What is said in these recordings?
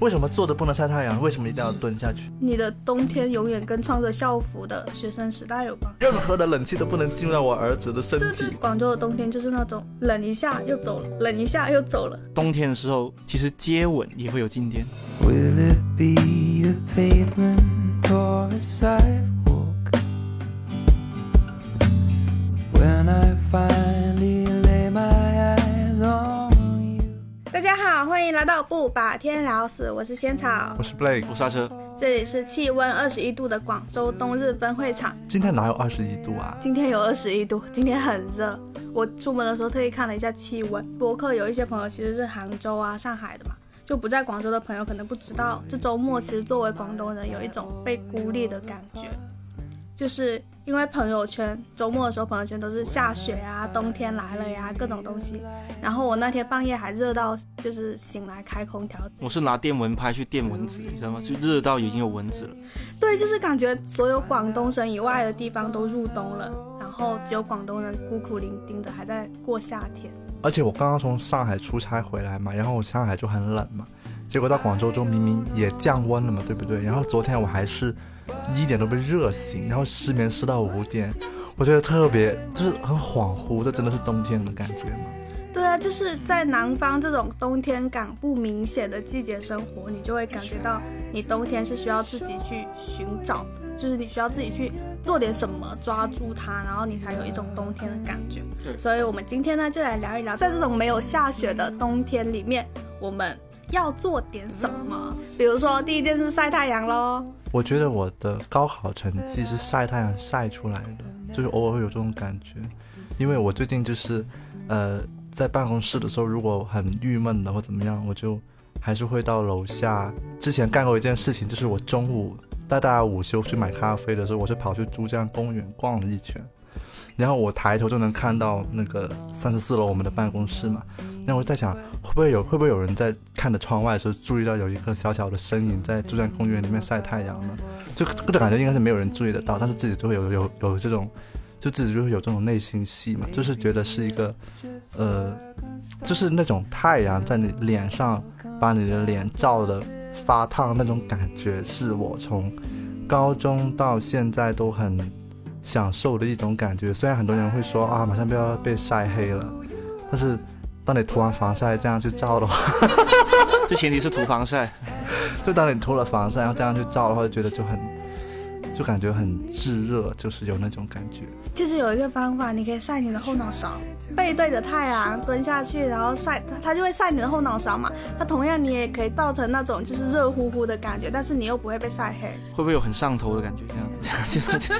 为什么坐着不能晒太阳？为什么一定要蹲下去？你的冬天永远跟穿着校服的学生时代有关。任何的冷气都不能进入到我儿子的身体。广州的冬天就是那种冷一下又走了，冷一下又走了。冬天的时候，其实接吻也会有静电。Will it be a pavement or a sidewalk? When I finally 大家好，欢迎来到不把天聊死，我是仙草我，是 Blake，我刹车，这里是气温二十一度的广州冬日分会场。今天哪有二十一度啊？今天有二十一度，今天很热。我出门的时候特意看了一下气温。博客有一些朋友其实是杭州啊、上海的嘛，就不在广州的朋友可能不知道，这周末其实作为广东人有一种被孤立的感觉，就是因为朋友圈周末的时候朋友圈都是下雪啊、冬天来了呀各种东西。然后我那天半夜还热到就是醒来开空调，我是拿电蚊拍去电蚊子，你知道吗？就热到已经有蚊子了。对，就是感觉所有广东省以外的地方都入冬了，然后只有广东人孤苦伶仃的还在过夏天。而且我刚刚从上海出差回来嘛，然后我上海就很冷嘛，结果到广州之后明明也降温了嘛，对不对？然后昨天我还是一点都被热醒，然后失眠失到五点，我觉得特别就是很恍惚，这真的是冬天的感觉吗？对啊，就是在南方这种冬天感不明显的季节生活，你就会感觉到你冬天是需要自己去寻找，就是你需要自己去做点什么抓住它，然后你才有一种冬天的感觉。所以我们今天呢，就来聊一聊，在这种没有下雪的冬天里面，我们要做点什么。比如说，第一件事晒太阳喽。我觉得我的高考成绩是晒太阳晒出来的，就是偶尔会有这种感觉，因为我最近就是，呃，在办公室的时候，如果很郁闷的或怎么样，我就还是会到楼下。之前干过一件事情，就是我中午带大家午休去买咖啡的时候，我是跑去珠江公园逛了一圈，然后我抬头就能看到那个三十四楼我们的办公室嘛，然后我就在想，会不会有会不会有人在看着窗外的时候注意到有一个小小的身影在珠江公园里面晒太阳呢？就感觉应该是没有人注意得到，但是自己就会有有有这种，就自己就会有这种内心戏嘛，就是觉得是一个，呃，就是那种太阳在你脸上把你的脸照的发烫那种感觉，是我从高中到现在都很享受的一种感觉。虽然很多人会说啊，马上就要被晒黑了，但是当你涂完防晒这样去照的话，这前提是涂防晒。就当你涂了防晒，然后这样去照的话，就觉得就很，就感觉很炙热，就是有那种感觉。其实有一个方法，你可以晒你的后脑勺，背对着太阳蹲下去，然后晒它，它就会晒你的后脑勺嘛。它同样你也可以造成那种就是热乎乎的感觉，但是你又不会被晒黑。会不会有很上头的感觉？这样，就就就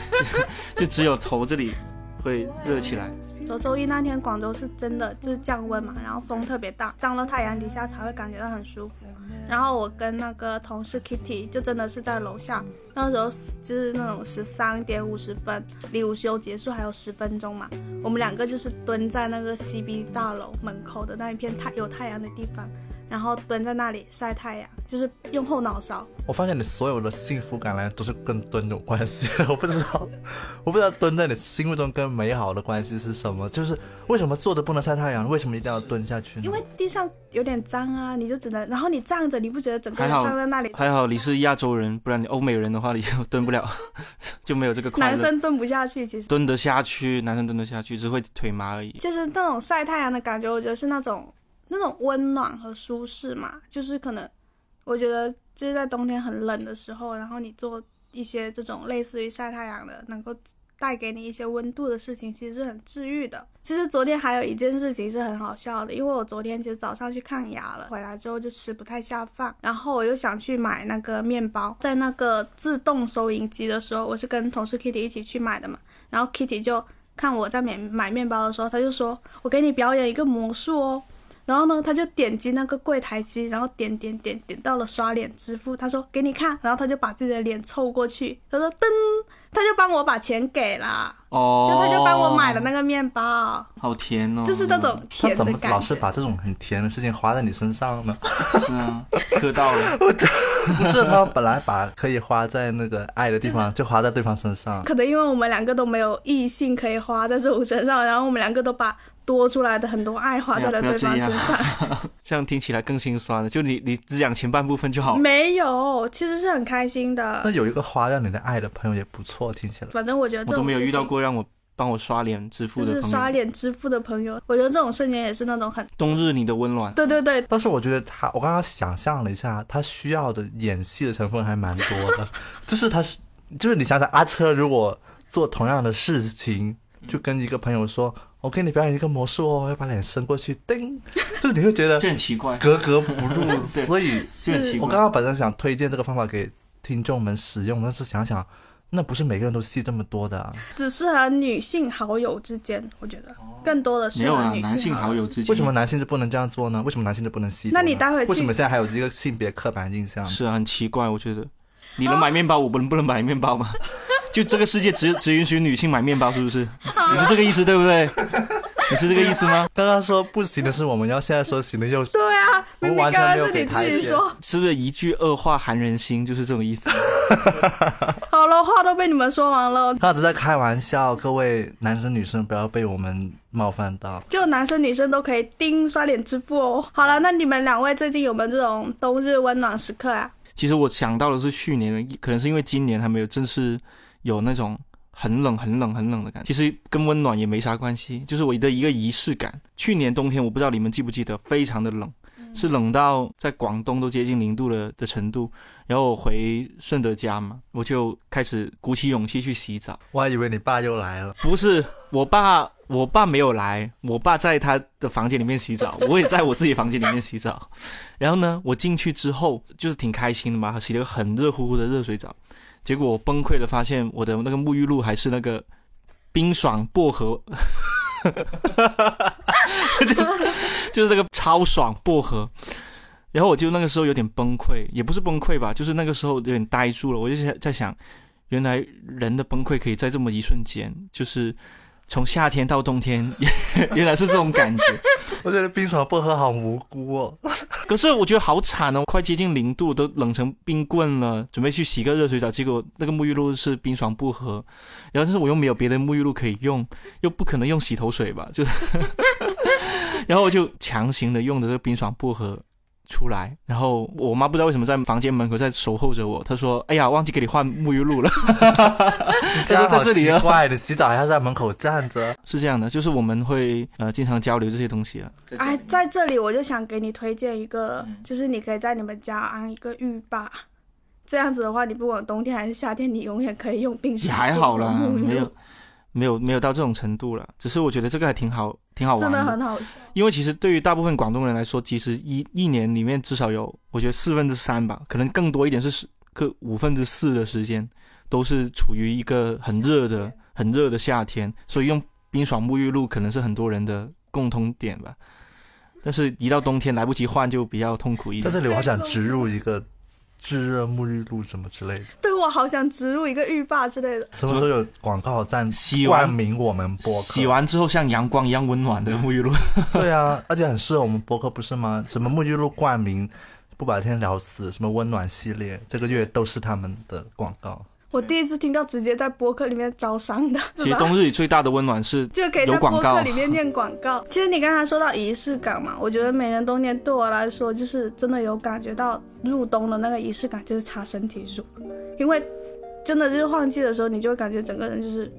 就只有头这里会热起来。周周一那天，广州是真的就是降温嘛，然后风特别大，站到太阳底下才会感觉到很舒服。然后我跟那个同事 Kitty 就真的是在楼下，那时候就是那种十三点五十分，离午休结束还有十分钟嘛，我们两个就是蹲在那个 CB 大楼门口的那一片太有太阳的地方，然后蹲在那里晒太阳，就是用后脑勺。我发现你所有的幸福感来都是跟蹲有关系，我不知道，我不知道蹲在你心目中跟美好的关系是什么，就是为什么坐着不能晒太阳，为什么一定要蹲下去呢？因为地上有点脏啊，你就只能，然后你站着，你不觉得整个人站在那里？还好你是亚洲人，不然你欧美人的话，你就蹲不了，就没有这个快乐。男生蹲不下去，其实蹲得下去，男生蹲得下去，只会腿麻而已。就是那种晒太阳的感觉，我觉得是那种那种温暖和舒适嘛。就是可能，我觉得就是在冬天很冷的时候，然后你做一些这种类似于晒太阳的，能够带给你一些温度的事情，其实是很治愈的。其实昨天还有一件事情是很好笑的，因为我昨天其实早上去看牙了，回来之后就吃不太下饭，然后我又想去买那个面包，在那个自动收银机的时候，我是跟同事 Kitty 一起去买的嘛，然后 Kitty 就看我在买买面包的时候，他就说我给你表演一个魔术哦。然后呢，他就点击那个柜台机，然后点点点点到了刷脸支付。他说给你看，然后他就把自己的脸凑过去，他说噔，他就帮我把钱给了，哦，就他就帮我买了那个面包，好甜哦，就是那种他怎么甜的感觉。老是把这种很甜的事情花在你身上呢？是啊，磕到了。不是，他本来把可以花在那个爱的地方，就花在对方身上。可能因为我们两个都没有异性可以花在这种身上，然后我们两个都把多出来的很多爱花在了对方身上。这样听起来更心酸了。就你你只讲前半部分就好了。没有，其实是很开心的那。有一个花让你的爱的朋友也不错，听起来。反正我觉得我都没有遇到过让我帮我刷脸支付的就是刷。脸支付的朋友，我觉得这种瞬间也是那种很，冬日你的温暖，对对对，但是我觉得他，我刚刚想象了一下，他需要的演戏的成分还蛮多的。就是他是，就是你想想，阿车如果做同样的事情，就跟一个朋友说：“我给你表演一个魔术哦，要把脸伸过去，叮。”就是你会觉得这很奇怪，格格不入。对所以。我刚刚本身想推荐这个方法给听众们使用，但是想想，那不是每个人都戏这么多的、啊。只适合女性好友之间，我觉得更多的没有啊，男性好友友。之间为什么男性就不能这样做呢？为什么男性就不能吸？那你待会为什么现在还有这个性别刻板印象？是啊，很奇怪，我觉得。你能买面包，我不能不能买面包吗？就这个世界只 只允许女性买面包，是不是？你是这个意思对不对？你是这个意思吗？刚刚说不行的是我们，要现在说行的又是。对啊，明明完全没有刚刚是你给台阶自己说，是不是一句恶话寒人心，就是这种意思？好了，话都被你们说完了，他只是在开玩笑，各位男生女生不要被我们冒犯到。就男生女生都可以叮刷脸支付哦。好了，那你们两位最近有没有这种冬日温暖时刻啊？其实我想到的是去年，可能是因为今年还没有正式有那种很冷、很冷、很冷的感觉。其实跟温暖也没啥关系，就是我的一个仪式感。去年冬天，我不知道你们记不记得，非常的冷，是冷到在广东都接近零度了的程度。然后我回顺德家嘛，我就开始鼓起勇气去洗澡。我还以为你爸又来了，不是我爸，我爸没有来，我爸在他的房间里面洗澡，我也在我自己房间里面洗澡。然后呢，我进去之后就是挺开心的嘛，洗了个很热乎乎的热水澡。结果我崩溃的发现，我的那个沐浴露还是那个冰爽薄荷，就是就是这个超爽薄荷。然后我就那个时候有点崩溃，也不是崩溃吧，就是那个时候有点呆住了。我就在在想，原来人的崩溃可以在这么一瞬间，就是从夏天到冬天，原来是这种感觉。我觉得冰爽薄荷好无辜哦。可是我觉得好惨哦，快接近零度，都冷成冰棍了，准备去洗个热水澡，结果那个沐浴露是冰爽薄荷，然后但是我又没有别的沐浴露可以用，又不可能用洗头水吧，就，然后我就强行的用的这个冰爽薄荷。出来，然后我妈不知道为什么在房间门口在守候着我。她说：“哎呀，忘记给你换沐浴露了。这样好在这里啊奇怪，你洗澡还要在门口站着。”是这样的，就是我们会呃经常交流这些东西啊。哎，在这里我就想给你推荐一个，就是你可以在你们家安一个浴霸，这样子的话，你不管冬天还是夏天，你永远可以用冰也水。还好啦，没有没有没有到这种程度了。只是我觉得这个还挺好，挺好玩真的很好笑。因为其实对于大部分广东人来说，其实一一年里面至少有，我觉得四分之三吧，可能更多一点是十个五分之四的时间，都是处于一个很热的、很热的夏天，所以用冰爽沐浴露可能是很多人的共通点吧。但是，一到冬天来不及换，就比较痛苦一点。在这里，我好想植入一个炙热沐浴露什么之类的。对我好想植入一个浴霸之类的。什么时候有广告赞洗完冠名我们播客？洗完之后像阳光一样温暖的沐浴露，对啊，而且很适合我们播客，不是吗？什么沐浴露冠名，不把天聊死，什么温暖系列，这个月都是他们的广告。我第一次听到直接在播客里面招商的，其实？冬日里最大的温暖是 就可以在播有广告客里面念广告。其实你刚才说到仪式感嘛，我觉得每年冬天对我来说，就是真的有感觉到入冬的那个仪式感，就是擦身体乳，因为真的就是换季的时候，你就会感觉整个人就是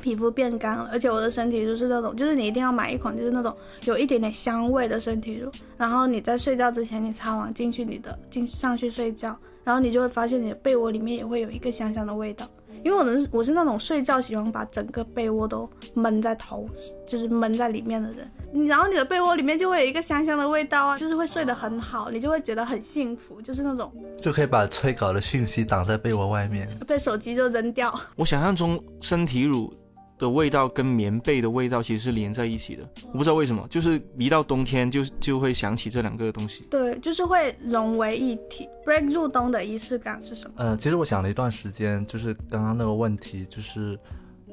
皮肤变干了，而且我的身体乳是那种，就是你一定要买一款就是那种有一点点香味的身体乳，然后你在睡觉之前你擦完进去你的进上去睡觉，然后你就会发现你的被窝里面也会有一个香香的味道。因为我能我是那种睡觉喜欢把整个被窝都闷在头，就是闷在里面的人。然后你的被窝里面就会有一个香香的味道啊，就是会睡得很好，你就会觉得很幸福，就是那种就可以把催稿的讯息挡在被窝外面。对手机就扔掉。我想象中身体乳的味道跟棉被的味道其实是连在一起的，我不知道为什么，就是一到冬天就就会想起这两个东西。对，就是会融为一体。break 入冬的仪式感是什么？呃，其实我想了一段时间，就是刚刚那个问题，就是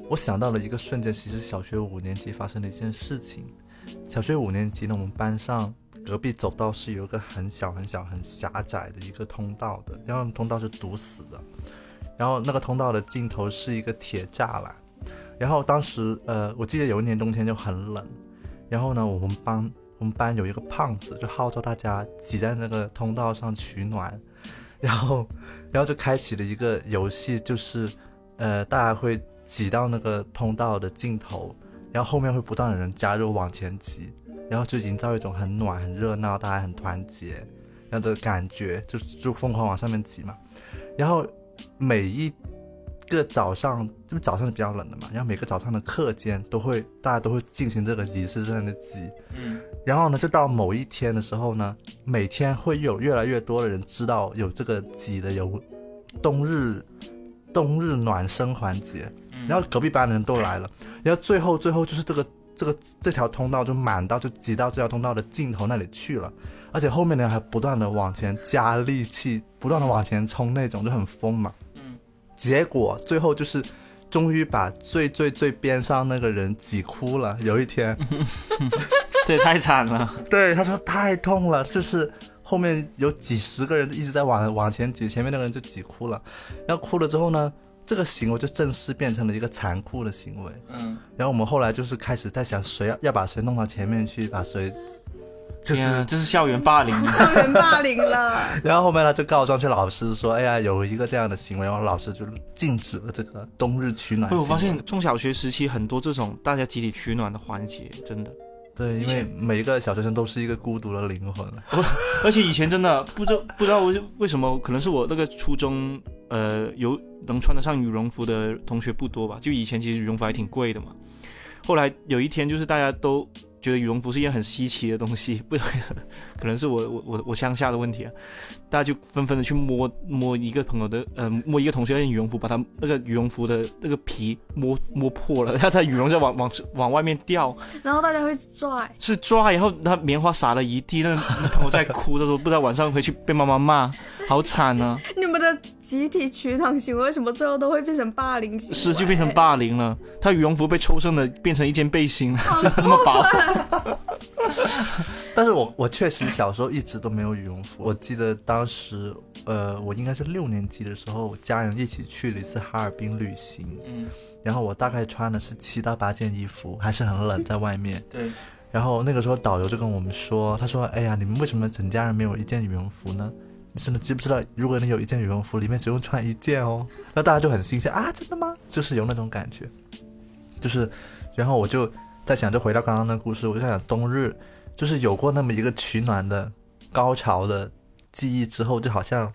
我想到了一个瞬间，其实小学五年级发生的一件事情。小学五年级呢，我们班上隔壁走道是有一个很小很小很狭窄的一个通道的，然后通道是堵死的，然后那个通道的尽头是一个铁栅栏，然后当时呃，我记得有一年冬天就很冷，然后呢，我们班我们班有一个胖子，就号召大家挤在那个通道上取暖，然后 然后就开启了一个游戏，就是呃大家会挤到那个通道的尽头，然后后面会不断有人加入往前挤，然后就营造一种很暖、很热闹、大家很团结然后的感觉，就就疯狂往上面挤嘛。然后每一个早上，这早上是比较冷的嘛，然后每个早上的课间都会大家都会进行这个仪式上的挤。嗯，然后呢，就到某一天的时候呢，每天会有越来越多的人知道有这个挤的有冬日冬日暖身环节，然后隔壁班的人都来了，然后最后最后就是这个这个这条通道就满到就挤到这条通道的尽头那里去了，而且后面的人还不断的往前加力气，不断的往前冲那种就很疯嘛。嗯，结果最后就是。终于把最最最边上那个人挤哭了。有一天，这也太惨了。对他说太痛了，就是后面有几十个人一直在往往前挤，前面那个人就挤哭了。然后哭了之后呢，这个行为就正式变成了一个残酷的行为。嗯，然后我们后来就是开始在想，谁要要把谁弄到前面去，把谁就是天啊，这是校园霸凌啊。校园霸凌了。然后后面呢，就告状去老师说，哎呀，有一个这样的行为，然后老师就禁止了这个冬日取暖我发现中小学时期很多这种大家集体取暖的环节，真的。对，因为每一个小学生都是一个孤独的灵魂。而且以前真的不知道不知道为为什么，可能是我那个初中，呃，有能穿得上羽绒服的同学不多吧。就以前其实羽绒服还挺贵的嘛。后来有一天，就是大家都。觉得羽绒服是一件很稀奇的东西，不，可能是我我我我乡下的问题啊，大家就纷纷的去摸摸一个朋友的，呃，摸一个同学的羽绒服，把他那个羽绒服的那个皮摸摸破了，然后他羽绒就往往往外面掉，然后大家会拽，是拽，然后他棉花撒了一地，那那朋友在哭，他说不知道晚上回去被妈妈骂，好惨啊！你们的集体取暖行为为什么最后都会变成霸凌行为？是就变成霸凌了，他羽绒服被抽剩的变成一件背心，就 那么薄。但是我我确实小时候一直都没有羽绒服。我记得当时，呃，我应该是六年级的时候，家人一起去了一次哈尔滨旅行。嗯，然后我大概穿的是七到八件衣服，还是很冷，在外面。对。然后那个时候导游就跟我们说，他说：“哎呀，你们为什么整家人没有一件羽绒服呢？你真的知不知道，如果你有一件羽绒服，里面只用穿一件哦。”那大家就很新鲜啊，真的吗？就是有那种感觉，就是，然后我就。在想，就回到刚刚的故事，我就在想，冬日就是有过那么一个取暖的高潮的记忆之后，就好像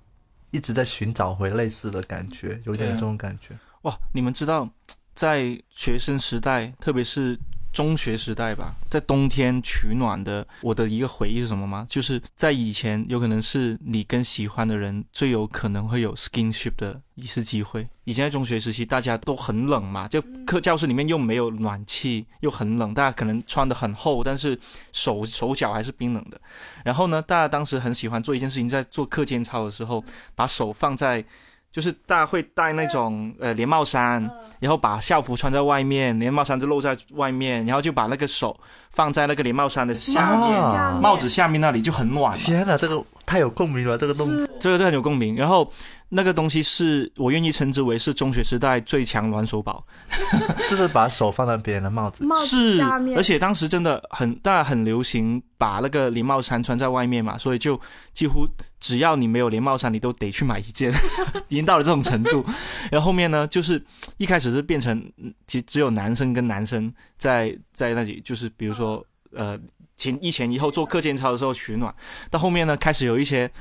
一直在寻找回类似的感觉，有点这种感觉。哇，你们知道，在学生时代，特别是。中学时代吧，在冬天取暖的我的一个回忆是什么吗？就是在以前，有可能是你跟喜欢的人最有可能会有 skinship 的一次机会。以前在中学时期，大家都很冷嘛，就课教室里面又没有暖气，又很冷，大家可能穿的很厚，但是手手脚还是冰冷的。然后呢，大家当时很喜欢做一件事情，在做课间操的时候，把手放在。就是大家会戴那种呃连帽衫，然后把校服穿在外面，连帽衫就露在外面，然后就把那个手放在那个连帽衫的下面，帽子下面那里就很暖。天哪，这个太有共鸣了，这个动作，这个这很有共鸣。然后那个东西是我愿意称之为是中学时代最强暖手宝，就是把手放在别人的帽子，是，而且当时真的很大家很流行把那个连帽衫穿在外面嘛，所以就几乎。只要你没有连帽衫，你都得去买一件，已经到了这种程度。然后后面呢，就是一开始是变成，其实只有男生跟男生在在那里，就是比如说呃前一前一后做课间操的时候取暖。到后面呢，开始有一些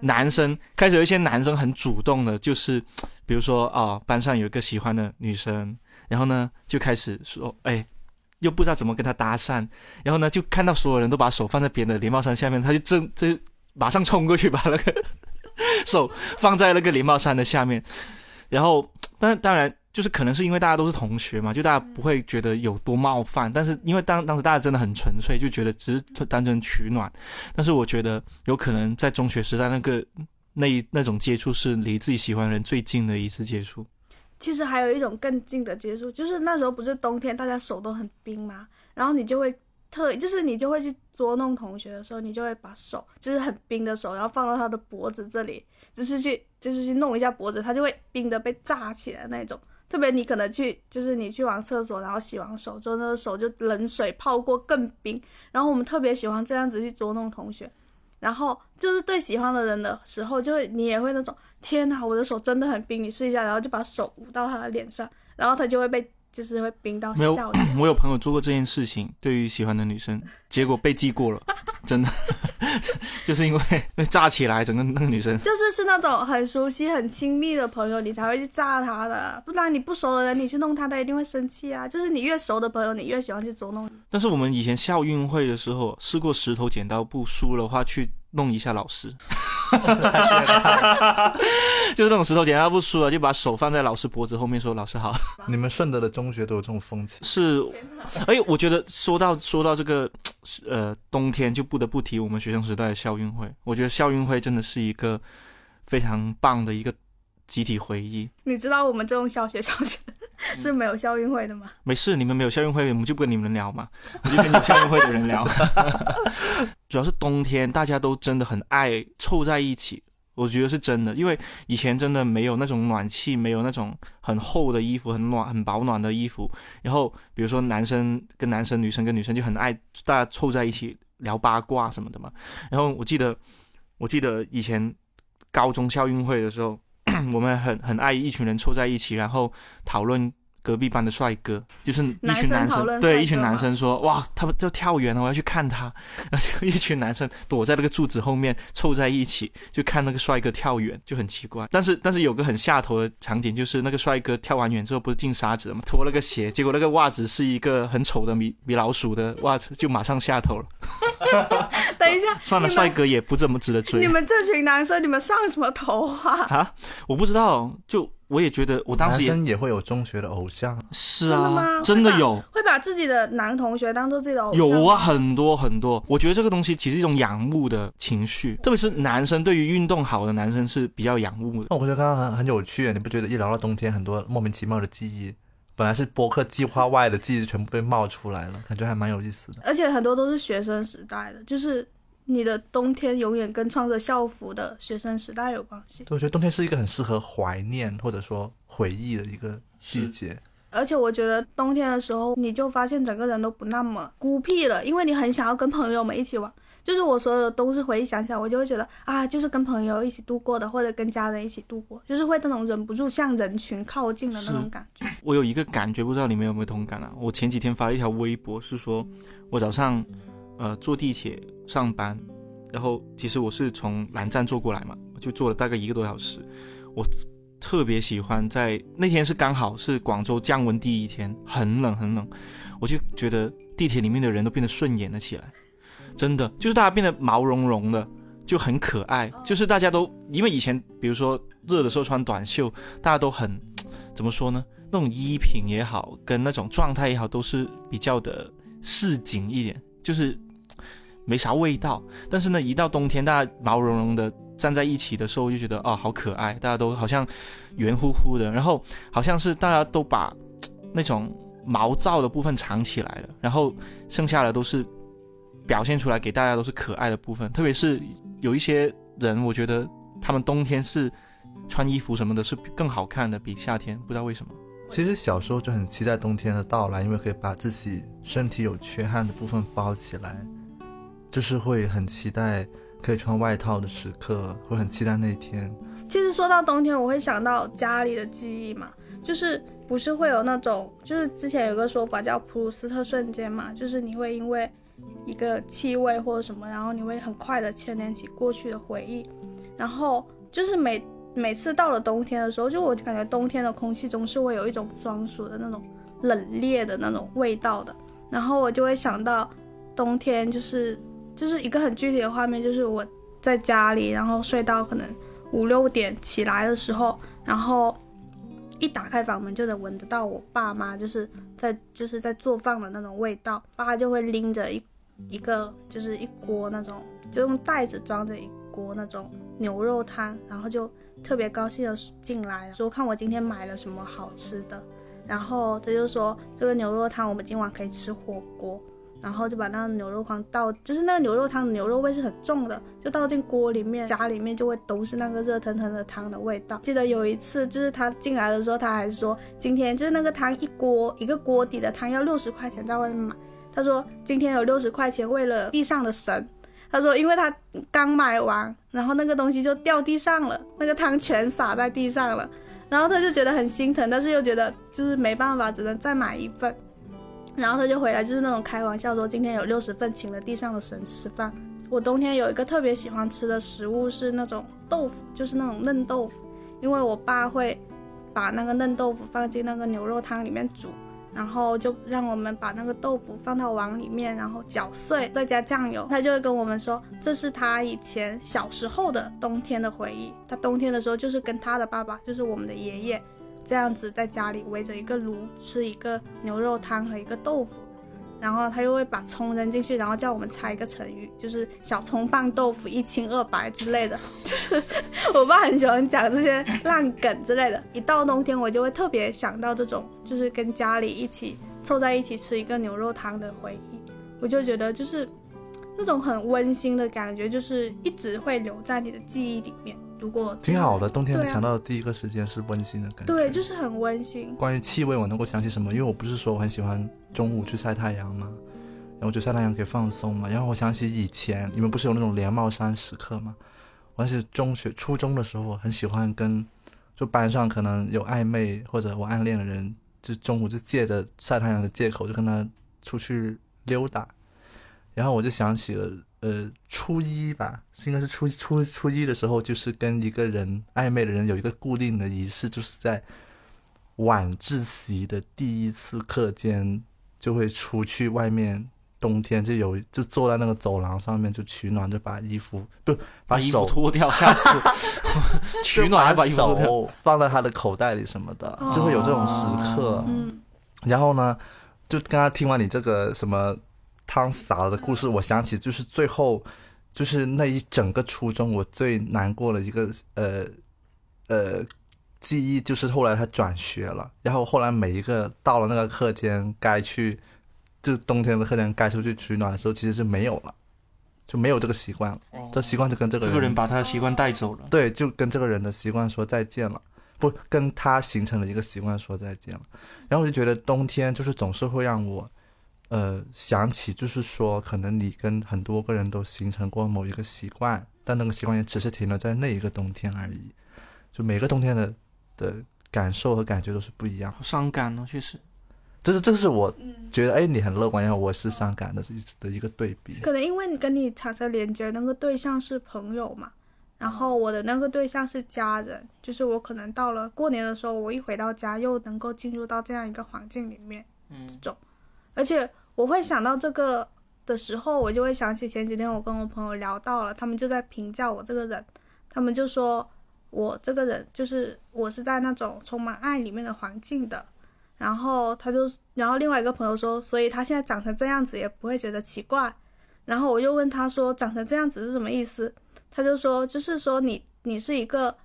男生，开始有一些男生很主动的，就是比如说啊，班上有一个喜欢的女生，然后呢就开始说，哎，又不知道怎么跟她搭讪，然后呢就看到所有人都把手放在别人的连帽衫下面，他就正这。马上冲过去，把那个手放在那个连帽衫的下面，然后，但当然就是可能是因为大家都是同学嘛，就大家不会觉得有多冒犯。但是因为当当时大家真的很纯粹，就觉得只是单纯取暖。但是我觉得有可能在中学时代那个那一那种接触是离自己喜欢的人最近的一次接触。其实还有一种更近的接触，就是那时候不是冬天，大家手都很冰嘛，然后你就会。特就是你就会去捉弄同学的时候，你就会把手就是很冰的手，然后放到他的脖子这里，只是去就是去弄一下脖子，他就会冰的被炸起来那种。特别你可能去，就是你去完厕所，然后洗完手之后，那个手就冷水泡过更冰。然后我们特别喜欢这样子去捉弄同学，然后就是对喜欢的人的时候，就会你也会那种天哪，我的手真的很冰，你试一下，然后就把手捂到他的脸上，然后他就会被就是会冰到没有。我有朋友做过这件事情，对于喜欢的女生，结果被记过了，真的，就是因为被炸起来，整个那个女生就是是那种很熟悉、很亲密的朋友，你才会去炸她的，不然你不熟的人，你去弄她，她一定会生气啊。就是你越熟的朋友，你越喜欢去捉弄。但是我们以前校运会的时候试过石头剪刀布，输的话去弄一下老师，就是那种石头剪刀布输了，就把手放在老师脖子后面说：“老师好。你们顺德的中学都有这种风气”，是，哎，我觉得说到说到这个，呃，冬天就不得不提我们学生时代的校运会。我觉得校运会真的是一个非常棒的一个集体回忆。你知道我们这种小学小学 是没有校运会的吗？没事，你们没有校运会，我们就不跟你们聊嘛，我就跟有校运会的人聊。主要是冬天，大家都真的很爱凑在一起，我觉得是真的，因为以前真的没有那种暖气，没有那种很厚的衣服，很暖、很保暖的衣服。然后比如说男生跟男生，女生跟女生就很爱大家凑在一起聊八卦什么的嘛。然后我记得，我记得以前高中校运会的时候。我们很很爱一群人凑在一起，然后讨论隔壁班的帅哥，就是一群男生，对一群男生说，哇，他们要跳远了，我要去看他。然后就一群男生躲在那个柱子后面凑在一起，就看那个帅哥跳远，就很奇怪。但是但是有个很下头的场景，就是那个帅哥跳完远之后不是进沙子了吗？脱了个鞋，结果那个袜子是一个很丑的米米老鼠的袜子，就马上下头了。等一下，算了，帅哥也不怎么值得追。你们这群男生，你们上什么头啊？啊，我不知道，就我也觉得，我当时男生也会有中学的偶像，是真的吗啊，真的有。会把自己的男同学当做自己的偶像？有啊，，很多很多。我觉得这个东西其实是一种仰慕的情绪，特别是男生对于运动好的男生是比较仰慕的。那我觉得刚刚很很有趣，你不觉得一聊到冬天，很多莫名其妙的记忆，本来是播客计划外的记忆，全部被冒出来了，感觉还蛮有意思的。而且很多都是学生时代的，就是你的冬天永远跟穿着校服的学生时代有关系。对，我觉得冬天是一个很适合怀念或者说回忆的一个季节。而且我觉得冬天的时候，你就发现整个人都不那么孤僻了，因为你很想要跟朋友们一起玩。就是我所有的都是回忆想起来，我就会觉得啊，就是跟朋友一起度过的，或者跟家人一起度过，就是会那种忍不住向人群靠近的那种感觉。我有一个感觉，不知道你们有没有同感啊？我前几天发了一条微博，是说我早上呃坐地铁上班，然后其实我是从南站坐过来嘛，就坐了大概一个多小时。我特别喜欢在那天是刚好是广州降温第一天，很冷很冷，我就觉得地铁里面的人都变得顺眼了起来，真的就是大家变得毛茸茸的。就很可爱，就是大家都因为以前比如说热的时候穿短袖，大家都很怎么说呢？那种衣品也好，跟那种状态也好，都是比较的市井一点，就是没啥味道。但是呢，一到冬天，大家毛茸茸的站在一起的时候，就觉得哦，好可爱，大家都好像圆乎乎的，然后好像是大家都把那种毛躁的部分藏起来了，然后剩下的都是表现出来给大家都是可爱的部分。特别是有一些人，我觉得他们冬天是穿衣服什么的是更好看的，比夏天，不知道为什么。其实小时候就很期待冬天的到来，因为可以把自己身体有缺憾的部分包起来，就是会很期待可以穿外套的时刻，会很期待那一天。其实说到冬天，我会想到家里的记忆嘛，就是不是会有那种，就是之前有个说法叫普鲁斯特瞬间嘛，就是你会因为一个气味或者什么，然后你会很快的牵连起过去的回忆，然后就是每每次到了冬天的时候，就我感觉冬天的空气中是会有一种专属的那种冷冽的那种味道的，然后我就会想到冬天就是就是一个很具体的画面，就是我在家里，然后睡到可能。五六点起来的时候，然后一打开房门就能闻得到我爸妈就是在就是在做饭的那种味道，爸就会拎着一一个就是一锅那种，就用袋子装着一锅那种牛肉汤，然后就特别高兴的进来说看我今天买了什么好吃的，然后他就说这个牛肉汤我们今晚可以吃火锅。然后就把那个牛肉汤倒，就是那个牛肉汤牛肉味是很重的，就倒进锅里面，家里面就会都是那个热腾腾的汤的味道。记得有一次，就是他进来的时候，他还说今天就是那个汤一锅一个锅底的汤要六十块钱在外面买，他说今天有六十块钱为了地上的神。他说，因为他刚买完，然后那个东西就掉地上了，那个汤全洒在地上了，然后他就觉得很心疼，但是又觉得就是没办法，只能再买一份。然后他就回来，就是那种开玩笑说，今天有六十份，请了地上的神吃饭。我冬天有一个特别喜欢吃的食物是那种豆腐，就是那种嫩豆腐，因为我爸会把那个嫩豆腐放进那个牛肉汤里面煮。然后就让我们把那个豆腐放到碗里面，然后搅碎，再加酱油。他就会跟我们说，这是他以前小时候的冬天的回忆。他冬天的时候就是跟他的爸爸，就是我们的爷爷，这样子在家里围着一个炉吃一个牛肉汤和一个豆腐。然后他又会把葱扔进去，然后叫我们猜一个成语，就是小葱拌豆腐一清二白之类的。就是我爸很喜欢讲这些烂梗之类的。一到冬天，我就会特别想到这种，就是跟家里一起凑在一起吃一个牛肉汤的回忆。我就觉得就是那种很温馨的感觉，就是一直会留在你的记忆里面。如果挺好的，冬天想到的第一个时间是温馨的感觉。对，就是很温馨。关于气味，我能够想起什么？因为我不是说我很喜欢中午去晒太阳吗，然后我觉得晒太阳可以放松嘛。然后我想起以前你们不是有那种连帽衫时刻吗？我是中学、初中的时候，我很喜欢跟就班上可能有暧昧或者我暗恋的人，就中午就借着晒太阳的借口就跟他出去溜达。然后我就想起了，呃，初一吧，应该是初初初一的时候，就是跟一个人暧昧的人有一个固定的仪式，就是在晚自习的第一次课间就会出去外面。冬天就有就坐在那个走廊上面就取暖，就把衣服不把衣服手脱掉，吓死！取暖还把衣服脱掉，手放在他的口袋里什么的，就会有这种时刻。嗯，然后呢，就刚刚听完你这个什么汤洒了的故事，我想起就是最后就是那一整个初中我最难过的一个呃呃记忆，就是后来他转学了，然后后来每一个到了那个课间该去就冬天的课间该出去取暖的时候，其实是没有了，就没有这个习惯了，这习惯就跟这个人这个人把他的习惯带走了。对，就跟这个人的习惯说再见了，不跟他形成了一个习惯说再见了。然后我就觉得冬天就是总是会让我，呃，想起就是说，可能你跟很多个人都形成过某一个习惯，但那个习惯也只是停留在那一个冬天而已。就每个冬天的的感受和感觉都是不一样。好伤感哦，确实。这是这是我嗯觉得，哎，你很乐观，然后我是伤感的的一个对比。可能因为你跟你产生连接的那个对象是朋友嘛，然后我的那个对象是家人，就是我可能到了过年的时候，我一回到家又能够进入到这样一个环境里面，嗯这种，而且我会想到这个的时候，我就会想起前几天我跟我朋友聊到了，他们就在评价我这个人，他们就说我这个人就是我是在那种充满爱里面的环境的。然后他就，然后另外一个朋友说，所以他现在长成这样子也不会觉得奇怪。然后我又问他说，长成这样子是什么意思？他就说，就是说你你是一个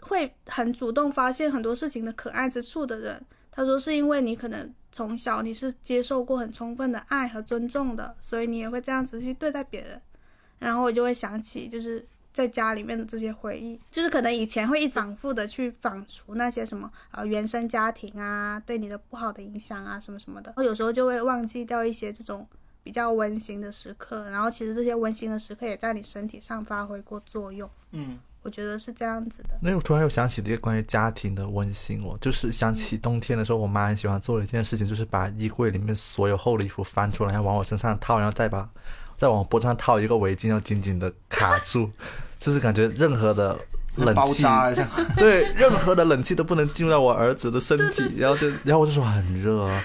会很主动发现很多事情的可爱之处的人。他说是因为你可能从小你是接受过很充分的爱和尊重的，所以你也会这样子去对待别人。然后我就会想起就是在家里面的这些回忆，就是可能以前会一反复的去反刍那些什么呃原生家庭啊对你的不好的影响啊什么什么的，然后有时候就会忘记掉一些这种比较温馨的时刻，然后其实这些温馨的时刻也在你身体上发挥过作用，嗯，我觉得是这样子的。那我突然又想起了一个关于家庭的温馨我，就是想起冬天的时候，我妈很喜欢做的一件事情，就是把衣柜里面所有厚的衣服翻出来，然后往我身上套，然后再把再往我脖子上套一个围巾，要紧紧的卡住，就是感觉任何的冷气，扎这样。对，任何的冷气都不能进入到我儿子的身体，然后就然后我就说很热啊，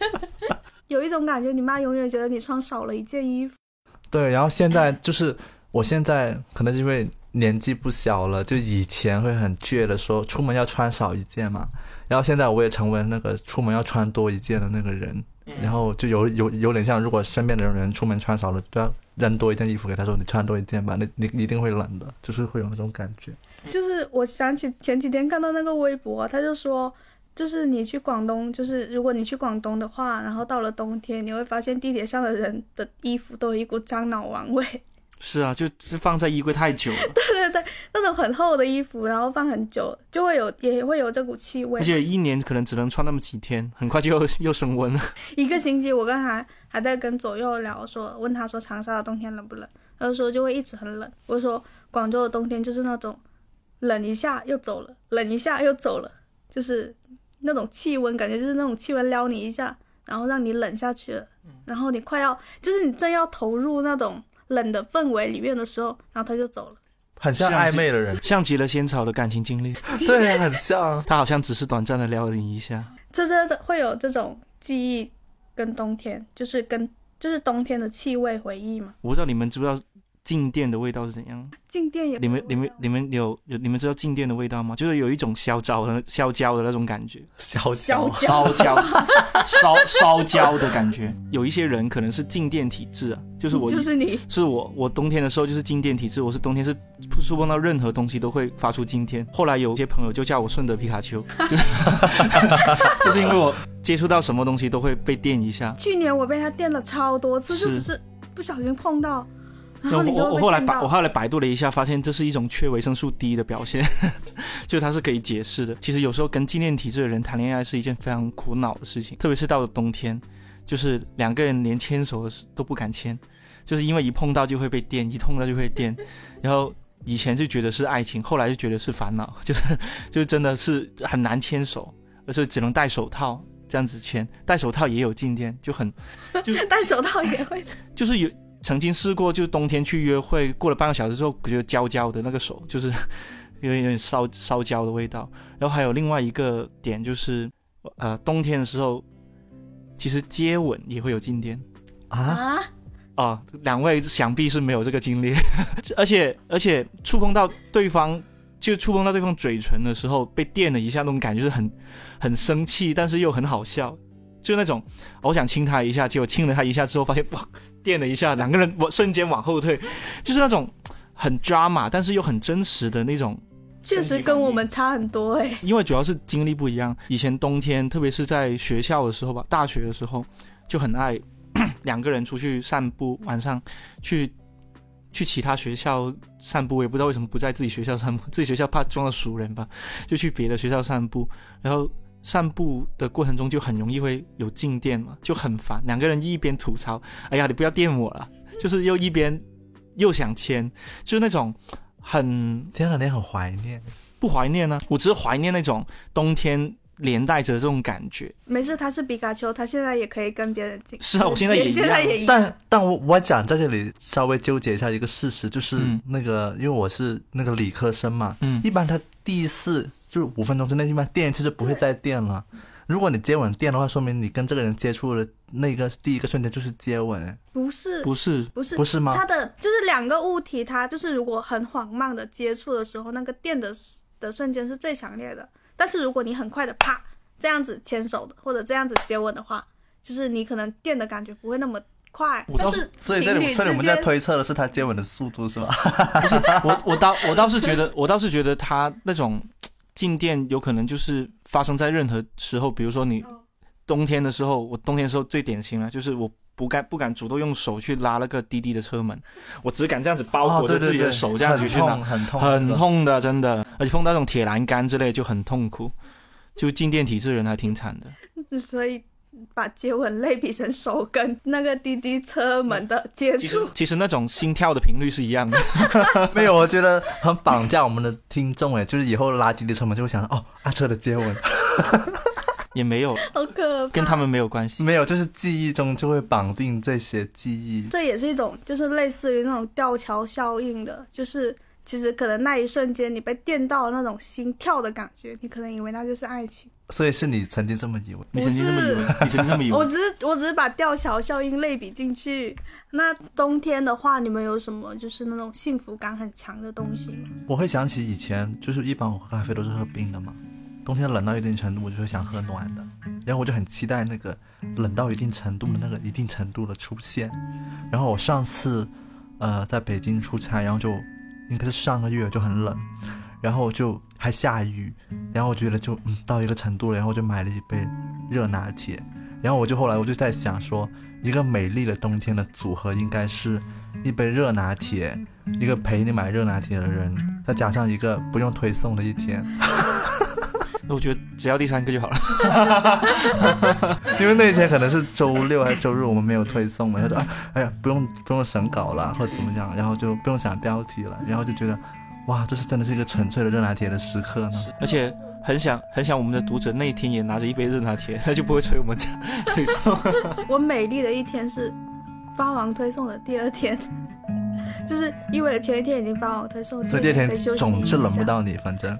有一种感觉，你妈永远觉得你穿少了一件衣服。对，然后现在 就是我现在可能是因为年纪不小了，就以前会很倔的说出门要穿少一件嘛，然后现在我也成为那个出门要穿多一件的那个人，然后就有有有点像，如果身边的人出门穿少了，都要扔多一件衣服给他说你穿多一件吧，那你你一定会冷的，就是会有那种感觉。就是我想起前几天看到那个微博，他就说，就是你去广东，就是如果你去广东的话，然后到了冬天，你会发现地铁上的人的衣服都有一股樟脑丸味。是啊，就是放在衣柜太久了，对对对，那种很厚的衣服，然后放很久，就会有也会有这股气味而。且一年可能只能穿那么几天，很快就又 又升温了。一个星期，我刚才还在跟左右聊说，问他说长沙的冬天冷不冷，他就说就会一直很冷。我说广州的冬天就是那种冷一下又走了，冷一下又走了，就是那种气温，感觉就是那种气温撩你一下，然后让你冷下去了，然后你快要就是你正要投入那种冷的氛围里面的时候，然后他就走了。很像暧昧的人，像极了仙草的感情经历，对，很像。他好像只是短暂的撩你一下。这真的会有这种记忆跟冬天，就是跟就是冬天的气味回忆嘛。我不知道你们知不知道静电的味道是怎样？静电也你们、你们、你们有有你们知道静电的味道吗？就是有一种烧焦的、烧焦的那种感觉，小小脚烧焦、烧烧焦的感觉。有一些人可能是静电体质啊，就是我就是你是我，我冬天的时候就是静电体质，我是冬天是触碰到任何东西都会发出静电。后来有些朋友就叫我顺德皮卡丘，就 就是因为我接触到什么东西都会被电一下。去年我被他电了超多次，是就只是不小心碰到，我我我后来。百我后来百度了一下，发现这是一种缺维生素 D 的表现，就是它是可以解释的。其实有时候跟静电体质的人谈恋爱是一件非常苦恼的事情，特别是到了冬天，就是两个人连牵手都不敢牵，就是因为一碰到就会被电，一碰到就会电。然后以前就觉得是爱情，后来就觉得是烦恼，就是就真的是很难牵手，而且只能戴手套这样子牵，戴手套也有静电，就很就 戴手套也会，就是有曾经试过，就冬天去约会，过了半个小时之后，觉得焦焦的那个手，就是有 点有点烧烧焦的味道。然后还有另外一个点就是，呃，冬天的时候，其实接吻也会有静电啊，啊，啊。两位想必是没有这个经历，而且而且触碰到对方。就触碰到对方嘴唇的时候，被电了一下，那种感觉是很很生气，但是又很好笑，就那种我想亲他一下，结果亲了他一下之后，发现哇，电了一下，两个人我瞬间往后退，就是那种很 drama，但是又很真实的那种。确实跟我们差很多哎、因为主要是经历不一样。以前冬天，特别是在学校的时候吧，大学的时候就很爱 两个人出去散步，晚上去去其他学校散步，我也不知道为什么不在自己学校散步，自己学校怕撞到熟人吧，就去别的学校散步，然后。散步的过程中就很容易会有静电嘛，就很烦。两个人一边吐槽：“哎呀，你不要电我了。”就是又一边又想牵，就是那种很天哪，你很怀念。不怀念呢、我只是怀念那种冬天连带着这种感觉。没事，他是皮卡丘，他现在也可以跟别人进。是啊我现在也一样现在也一样。但但我我讲在这里稍微纠结一下一个事实，就是嗯那个、因为我是那个理科生嘛，嗯一般他第一次就五分钟之内，一般电一次就不会再电了。如果你接吻电的话，说明你跟这个人接触的那个第一个瞬间就是接吻，哎不是不是，不是不是吗它的就是两个物体，它就是如果很缓慢的接触的时候，那个电的的瞬间是最强烈的。但是如果你很快的啪这样子牵手的，或者这样子接吻的话，就是你可能电的感觉不会那么快。我倒但是所以这情侣之里所以我们在间，推测的是他接吻的速度是吧？不是我我倒我倒是觉得 我倒是觉得他那种静电有可能就是发生在任何时候，比如说你冬天的时候，我冬天的时候最典型了，就是我不敢不敢主动用手去拉那个滴滴的车门，我只敢这样子包哦裹着自己的手这样子很去拿痛，很痛，很。痛的，真的，而且碰到那种铁栏杆之类就很痛苦。就静电体质人还挺惨的，所以把接吻类比成手跟那个滴滴车门的接触。其实那种心跳的频率是一样的。没有，我觉得很绑架我们的听众哎，就是以后拉滴滴车门就会想到哦，阿车的接吻，也没有 好可怕！跟他们没有关系。没有，就是记忆中就会绑定这些记忆。这也是一种，就是类似于那种吊桥效应的，就是其实可能那一瞬间你被电到那种心跳的感觉，你可能以为那就是爱情。所以是你曾经这么以为？你曾经这么以为？你曾经这么以为？我只是我只是把吊桥效应类比进去。那冬天的话，你们有什么就是那种幸福感很强的东西吗？我会想起以前，就是一般我喝咖啡都是喝冰的嘛，冬天冷到一定程度，我就会想喝暖的，然后我就很期待那个冷到一定程度的那个一定程度的出现。然后我上次，呃，在北京出差，然后就应该是上个月就很冷，然后就还下雨，然后我觉得就嗯到一个程度了，然后我就买了一杯热拿铁，然后我就后来我就在想说，一个美丽的冬天的组合应该是一杯热拿铁，一个陪你买热拿铁的人，再加上一个不用推送的一天，我觉得只要第三个就好了。因为那一天可能是周六还是周日，我们没有推送嘛，然后就啊，哎呀，不用不用审稿了，或者怎么样，然后就不用想标题了，然后就觉得，哇，这是真的是一个纯粹的热拿铁的时刻呢。而且很想很想我们的读者那一天也拿着一杯热拿铁，他就不会催我们 推送。我美丽的一天是发完推送的第二天，就是因为前一天已经发完推送，所以第二天总是。轮不到你，反正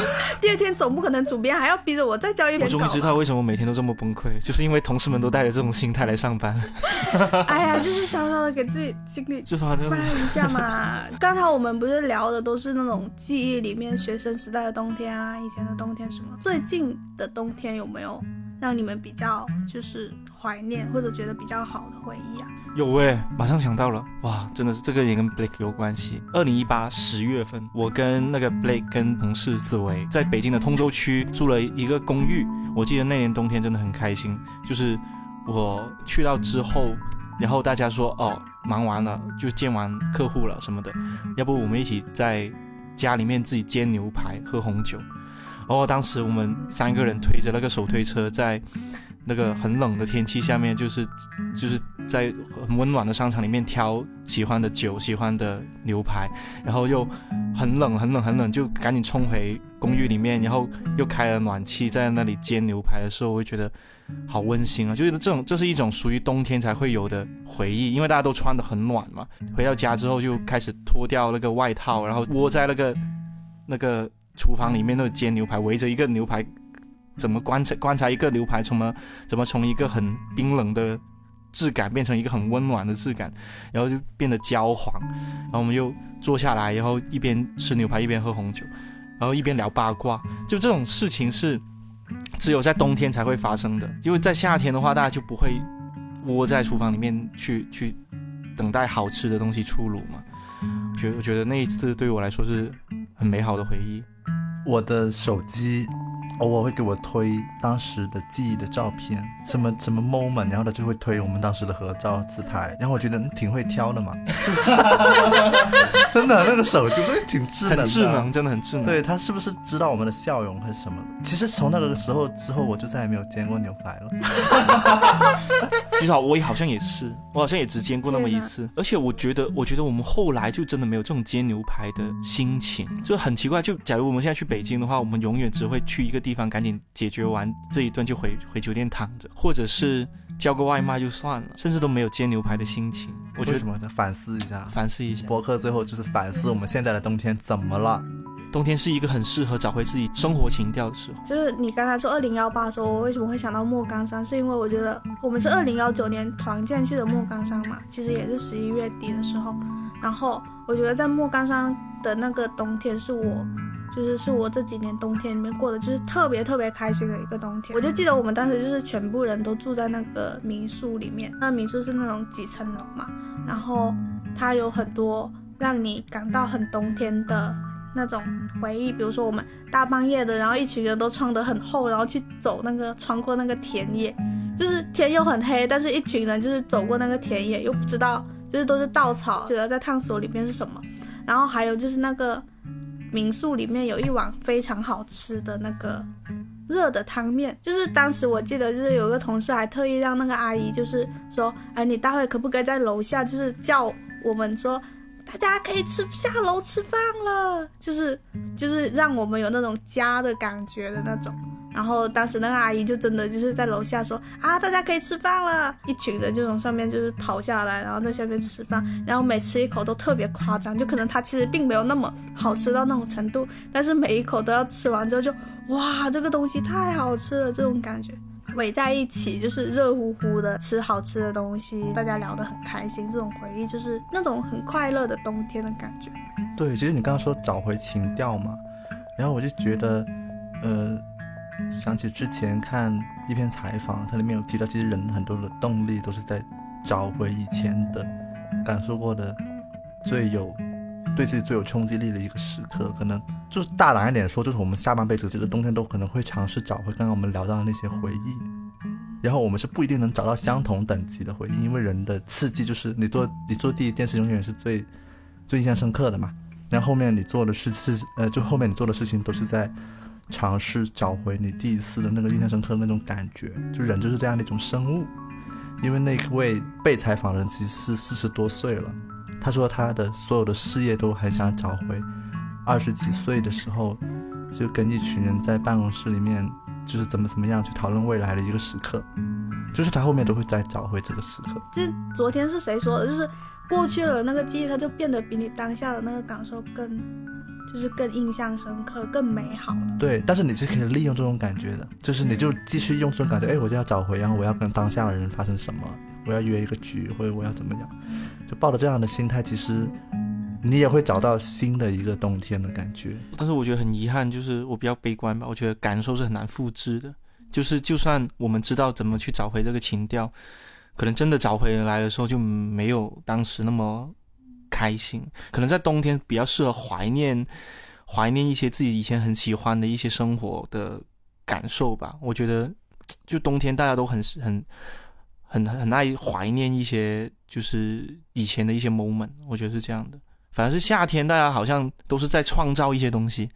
第二天总不可能主编还要逼着我再交一我篇稿吧。终于知道为什么每天都这么崩溃，就是因为同事们都带着这种心态来上班，哎呀，就是小小的给自己心里就发一下嘛。刚才我们不是聊的都是那种记忆里面学生时代的冬天啊，以前的冬天什么。最近的冬天有没有让你们比较就是怀念或者觉得比较好的回忆啊？有诶，马上想到了，哇，真的是这个也跟 Blake 有关系。二零一八十月份，我跟那个 Blake 跟同事紫薇在北京的通州区住了一个公寓。我记得那年冬天真的很开心，就是我去到之后，然后大家说哦，忙完了就见完客户了什么的，要不我们一起在家里面自己煎牛排喝红酒。然后当时我们三个人推着那个手推车在那个很冷的天气下面，就是就是在很温暖的商场里面挑喜欢的酒、喜欢的牛排，然后又很冷、很冷、很冷，就赶紧冲回公寓里面，然后又开了暖气，在那里煎牛排的时候，我会觉得好温馨啊！就觉得这种这是一种属于冬天才会有的回忆，因为大家都穿得很暖嘛。回到家之后就开始脱掉那个外套，然后窝在那个那个厨房里面那煎牛排，围着一个牛排。怎么观察观察一个牛排，怎么怎么从一个很冰冷的质感变成一个很温暖的质感，然后就变得焦黄，然后我们又坐下来，然后一边吃牛排一边喝红酒，然后一边聊八卦，就这种事情是只有在冬天才会发生的，因为在夏天的话，大家就不会窝在厨房里面去去等待好吃的东西出炉嘛。觉我觉得那一次对我来说是很美好的回忆。我的手机偶尔会给我推当时的记忆的照片，什么什么 moment，然后他就会推我们当时的合照自拍，然后我觉得嗯挺会挑的嘛，真的那个手机我觉得挺智能的，很智能，真的很智能。对他是不是知道我们的笑容还是什么的？其实从那个时候之后，我就再也没有煎过牛排了。其实我也好像也是，我好像也只煎过那么一次，而且我觉得，我觉得我们后来就真的没有这种煎牛排的心情，就很奇怪。就假如我们现在去北京的话，我们永远只会去一个地方，赶紧解决完这一顿就回回酒店躺着，或者是叫个外卖就算了，甚至都没有煎牛排的心情。我觉得什么呢？反思一下。反思一下，博客最后就是反思我们现在的冬天怎么了？冬天是一个很适合找回自己生活情调的时候。就是你刚才说二零幺八的时候，我为什么会想到莫干山？是因为我觉得我们是二零幺九年团建去的莫干山嘛，其实也是十一月底的时候。然后我觉得在莫干山的那个冬天是我，就是是我这几年冬天里面过的就是特别特别开心的一个冬天。我就记得我们当时就是全部人都住在那个民宿里面，那民宿是那种几层楼嘛，然后它有很多让你感到很冬天的那种回忆，比如说我们大半夜的，然后一群人都穿得很厚，然后去走那个穿过那个田野，就是天又很黑，但是一群人就是走过那个田野，又不知道就是都是稻草，觉得在探索里面是什么。然后还有就是那个民宿里面有一碗非常好吃的那个热的汤面，就是当时我记得就是有个同事还特意让那个阿姨就是说，哎，你待会可不可以在楼下就是叫我们说。大家可以吃下楼吃饭了，就是就是让我们有那种家的感觉的那种。然后当时那个阿姨就真的就是在楼下说啊，大家可以吃饭了，一群人就从上面就是跑下来，然后在下面吃饭，然后每吃一口都特别夸张，就可能它其实并没有那么好吃到那种程度，但是每一口都要吃完之后就哇，这个东西太好吃了，这种感觉。围在一起，就是热乎乎的吃好吃的东西，大家聊得很开心，这种回忆就是那种很快乐的冬天的感觉。对，其实你刚刚说找回情调嘛，然后我就觉得，呃，想起之前看一篇采访，它里面有提到，其实人很多的动力都是在找回以前的感受过的最有对自己最有冲击力的一个时刻，可能就是大胆一点说，就是我们下半辈子这个冬天都可能会尝试找回刚刚我们聊到的那些回忆，然后我们是不一定能找到相同等级的回忆，因为人的刺激就是你做你做第一件事永远是最最印象深刻的嘛，然后后面你做的事是呃，就后面你做的事情都是在尝试找回你第一次的那个印象深刻的那种感觉，就人就是这样的一种生物。因为那位被采访人其实是四十多岁了，他说他的所有的事业都很想找回二十几岁的时候，就跟一群人在办公室里面，就是怎么怎么样去讨论未来的一个时刻，就是他后面都会再找回这个时刻。就是昨天是谁说的？就是过去了那个记忆，它就变得比你当下的那个感受更，就是更印象深刻、更美好了。对，但是你是可以利用这种感觉的，就是你就继续用这种感觉，哎，我就要找回，然后我要跟当下的人发生什么，我要约一个局，或者我要怎么样，就抱着这样的心态，其实你也会找到新的一个冬天的感觉。但是我觉得很遗憾，就是我比较悲观吧。我觉得感受是很难复制的，就是就算我们知道怎么去找回这个情调，可能真的找回来的时候就没有当时那么开心。可能在冬天比较适合怀念，怀念一些自己以前很喜欢的一些生活的感受吧。我觉得，就冬天大家都很很很很爱怀念一些就是以前的一些 moment。我觉得是这样的。反而是夏天，大家好像都是在创造一些东西，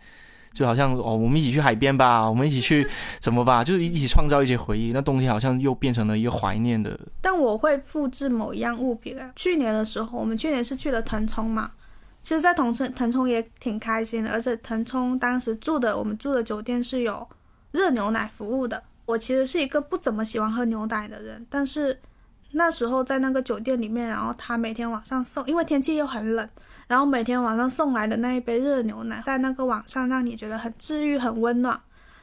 就好像哦，我们一起去海边吧，我们一起去 怎么吧，就是一起创造一些回忆。那冬天好像又变成了一个怀念的。但我会复制某一样物品啊。去年的时候，我们去年是去了腾冲嘛，其实，在腾冲腾冲也挺开心的，而且腾冲当时住的我们住的酒店是有热牛奶服务的。我其实是一个不怎么喜欢喝牛奶的人，但是那时候在那个酒店里面，然后他每天晚上送，因为天气又很冷，然后每天晚上送来的那一杯热牛奶，在那个晚上让你觉得很治愈、很温暖。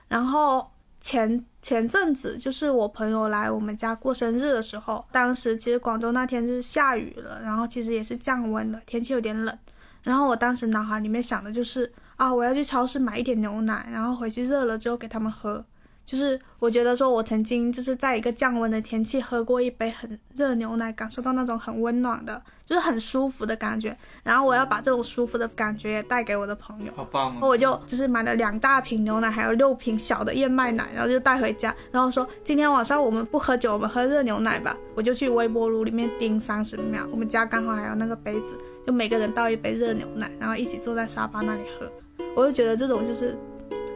然后前前阵子就是我朋友来我们家过生日的时候，当时其实广州那天就是下雨了，然后其实也是降温了，天气有点冷。然后我当时脑海里面想的就是啊，我要去超市买一点牛奶，然后回去热了之后给他们喝。就是我觉得说，我曾经就是在一个降温的天气喝过一杯很热牛奶，感受到那种很温暖的，就是很舒服的感觉。然后我要把这种舒服的感觉也带给我的朋友。好棒啊！我就就是买了两大瓶牛奶，还有六瓶小的燕麦奶，然后就带回家，然后说今天晚上我们不喝酒，我们喝热牛奶吧。我就去微波炉里面叮三十秒，我们家刚好还有那个杯子，就每个人倒一杯热牛奶，然后一起坐在沙发那里喝。我就觉得这种就是，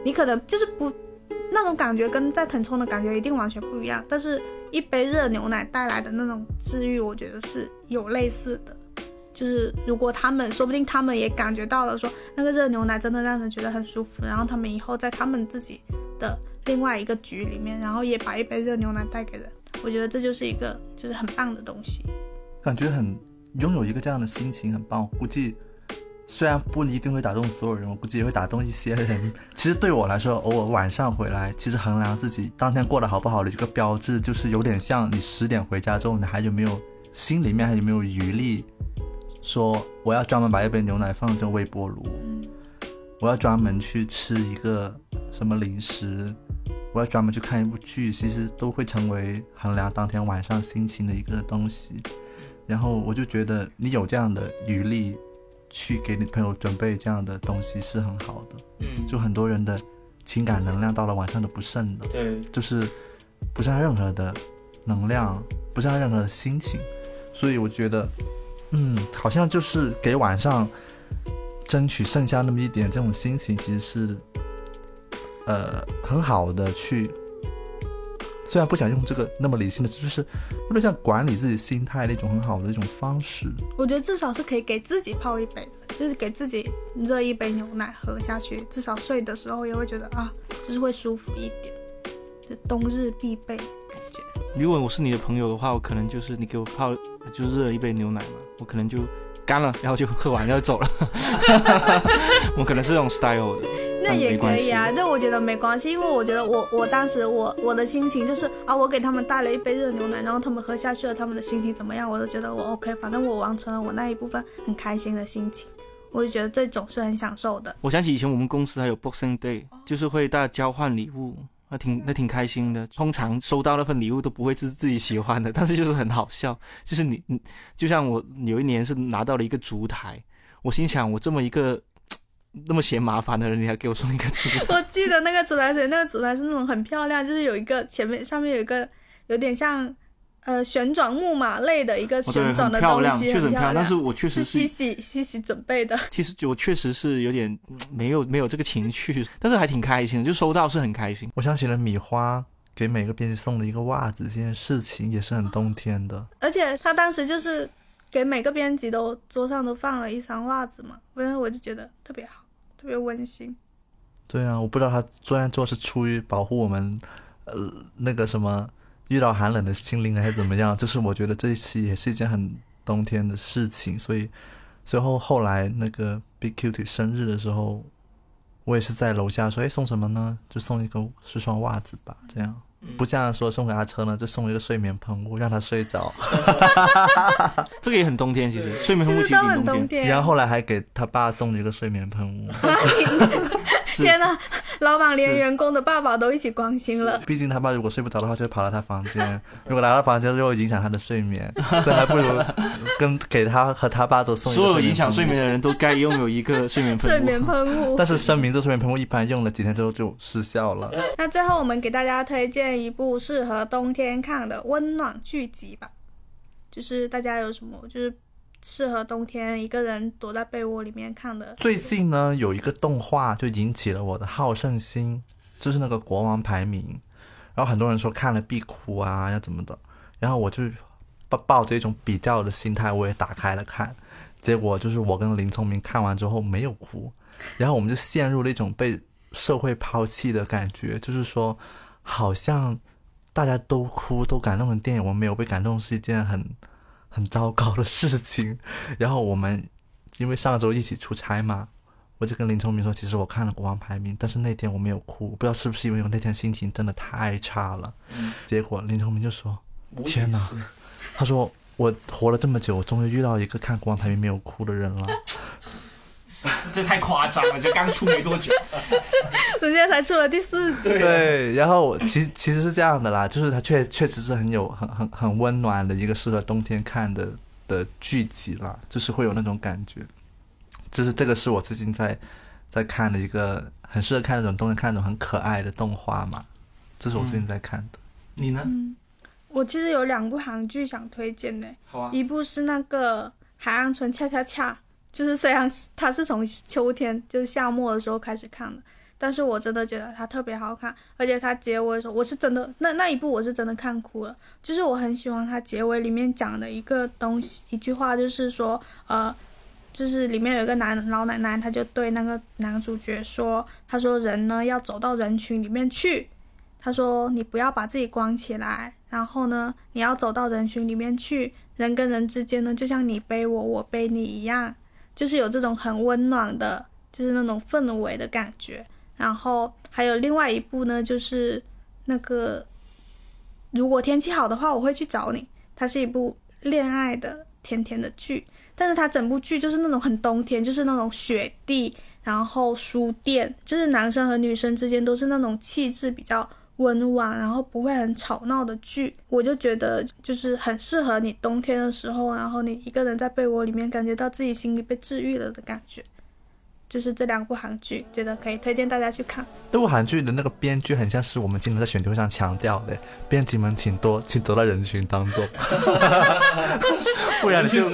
你可能就是不那种感觉跟在腾冲的感觉一定完全不一样，但是一杯热牛奶带来的那种治愈，我觉得是有类似的。就是如果他们说不定他们也感觉到了，说那个热牛奶真的让人觉得很舒服，然后他们以后在他们自己的另外一个局里面，然后也把一杯热牛奶带给人，我觉得这就是一个就是很棒的东西。感觉很拥有一个这样的心情很棒。估计虽然不一定会打动所有人，我估计也会打动一些人。其实对我来说，偶尔晚上回来，其实衡量自己当天过得好不好的一个标志，就是有点像你十点回家之后，你还有没有心里面还有没有余力，说我要专门把一杯牛奶放进微波炉，我要专门去吃一个什么零食。我要专门去看一部剧，其实都会成为衡量当天晚上心情的一个东西。然后我就觉得你有这样的余力，去给你朋友准备这样的东西是很好的。嗯，就很多人的情感能量到了晚上都不剩的，对，就是不剩任何的能量，不剩任何的心情。所以我觉得，嗯，好像就是给晚上争取剩下那么一点这种心情，其实是呃很好的去。虽然不想用这个那么理性的，就是有点像管理自己心态的一种很好的一种方式。我觉得至少是可以给自己泡一杯的，就是给自己热一杯牛奶喝下去，至少睡的时候也会觉得啊，就是会舒服一点，就冬日必备感觉。如果我是你的朋友的话，我可能就是你给我泡就热一杯牛奶嘛，我可能就干了，然后就喝完就走了。我可能是这种 style 的。那也可以啊，这我觉得没关系，因为我觉得我我当时我我的心情就是啊，我给他们带了一杯热牛奶，然后他们喝下去了，他们的心情怎么样，我都觉得我 OK，反正我完成了我那一部分很开心的心情，我就觉得这种是很享受的。我想起以前我们公司还有 Boxing Day，就是会大家交换礼物，那挺那挺开心的。通常收到那份礼物都不会是自己喜欢的，但是就是很好笑。就是你你就像我有一年是拿到了一个烛台，我心想我这么一个那么嫌麻烦的人，你还给我送一个烛台？我记得那个烛台水，那个烛台是那种很漂亮，就是有一个前面上面有一个有点像呃旋转木马类的一个旋转的很漂亮，东西，确实很漂亮。但是我确是实是西西西西准备的。其实我确实是有点嗯没有没有这个情趣，但是还挺开心的，就收到是很开心。我想起了米花给每个编辑送了一个袜子这件事情，也是很冬天的。而且他当时就是给每个编辑都桌上都放了一双袜子嘛，反正我就觉得特别好，特别温馨。对啊，我不知道他这样做是出于保护我们，呃，那个什么遇到寒冷的心灵还是怎么样？就是我觉得这一期也是一件很冬天的事情，所以最后后来那个 Big Cutie 生日的时候，我也是在楼下说，哎，送什么呢？就送一个是双袜子吧，这样。不像说送给阿车呢，就送了一个睡眠喷雾，让他睡着。这个也很冬天，其实睡眠喷雾其实挺冬天。冬天。然后后来还给他爸送了一个睡眠喷雾。是天呐，老板连员工的爸爸都一起关心了。毕竟他爸如果睡不着的话，就会跑到他房间；如果来到房间，就会影响他的睡眠，所以还不如跟给他和他爸都送所有影响睡眠的人都该拥有一个睡眠喷雾。睡眠喷雾。但是声明，这睡眠喷雾一般用了几天之后就失效了。那最后我们给大家推荐一部适合冬天看的温暖剧集吧，就是大家有什么就是适合冬天一个人躲在被窝里面看的。最近呢，有一个动画就引起了我的好胜心，就是那个国王排名。然后很多人说看了必哭啊，要怎么的，然后我就抱抱着一种比较的心态，我也打开了看。结果就是我跟林聪明看完之后没有哭，然后我们就陷入了一种被社会抛弃的感觉，就是说好像大家都哭都感动的电影，我们没有被感动是一件很很糟糕的事情。然后我们因为上周一起出差嘛，我就跟林聪明说，其实我看了《国王排名》，但是那天我没有哭，不知道是不是因为我那天心情真的太差了。结果林聪明就说：“天哪！”他说：“我活了这么久，我终于遇到一个看《国王排名》没有哭的人了。这太夸张了，就刚出没多久。人家才出了第四集，对，然后我其实其实是这样的啦，就是它确确实是很有很很很温暖的一个适合冬天看的的剧集啦，就是会有那种感觉。就是这个是我最近在在看的一个很适合看那种冬天看那种很可爱的动画嘛，这是我最近在看的。你呢？我其实有两部韩剧想推荐呢，好啊。一部是那个《海岸村恰恰恰》，就是虽然它是从秋天就是夏末的时候开始看的，但是我真的觉得它特别好看，而且它结尾的时候，我是真的那那一部我是真的看哭了，就是我很喜欢它结尾里面讲的一个东西，一句话就是说，呃，就是里面有一个男老奶奶，她就对那个男主角说，她说人呢要走到人群里面去，她说你不要把自己关起来，然后呢你要走到人群里面去，人跟人之间呢就像你背我，我背你一样，就是有这种很温暖的，就是那种氛围的感觉。然后还有另外一部呢，就是那个如果天气好的话，我会去找你。它是一部恋爱的甜甜的剧，但是它整部剧就是那种很冬天，就是那种雪地，然后书店，就是男生和女生之间都是那种气质比较温婉，然后不会很吵闹的剧。我就觉得就是很适合你冬天的时候，然后你一个人在被窝里面，感觉到自己心里被治愈了的感觉。就是这两部韩剧，觉得可以推荐大家去看。这部韩剧的那个编剧很像是我们经常在选题会上强调的，编辑们请多请走到人群当中，不然你就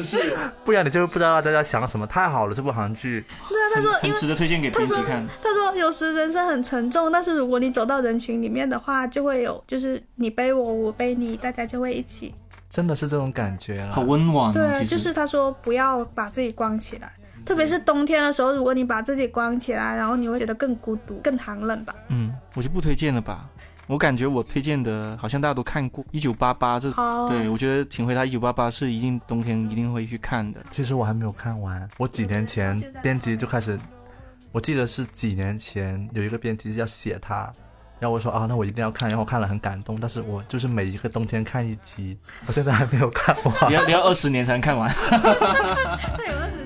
不然你就不知道大家想什么。太好了，这部韩剧，对啊，他说，因很为值得推荐给编辑看。他说有时人生很沉重，但是如果你走到人群里面的话，就会有就是你背我，我背你，大家就会一起。真的是这种感觉了。好温暖哦，对就是他说不要把自己关起来，特别是冬天的时候，如果你把自己关起来，然后你会觉得更孤独、更寒冷吧。嗯，我就不推荐了吧。我感觉我推荐的好像大家都看过 《一九八八》这，好，对我觉得《请回答一九八八》是一定冬天一定会去看的。其实我还没有看完，我几年前编辑就开始，我记得是几年前有一个编辑要写他，然后我说啊，那我一定要看，然后我看了很感动，但是我就是每一个冬天看一集，我现在还没有看完你。要你要二十年才能看完。那有二十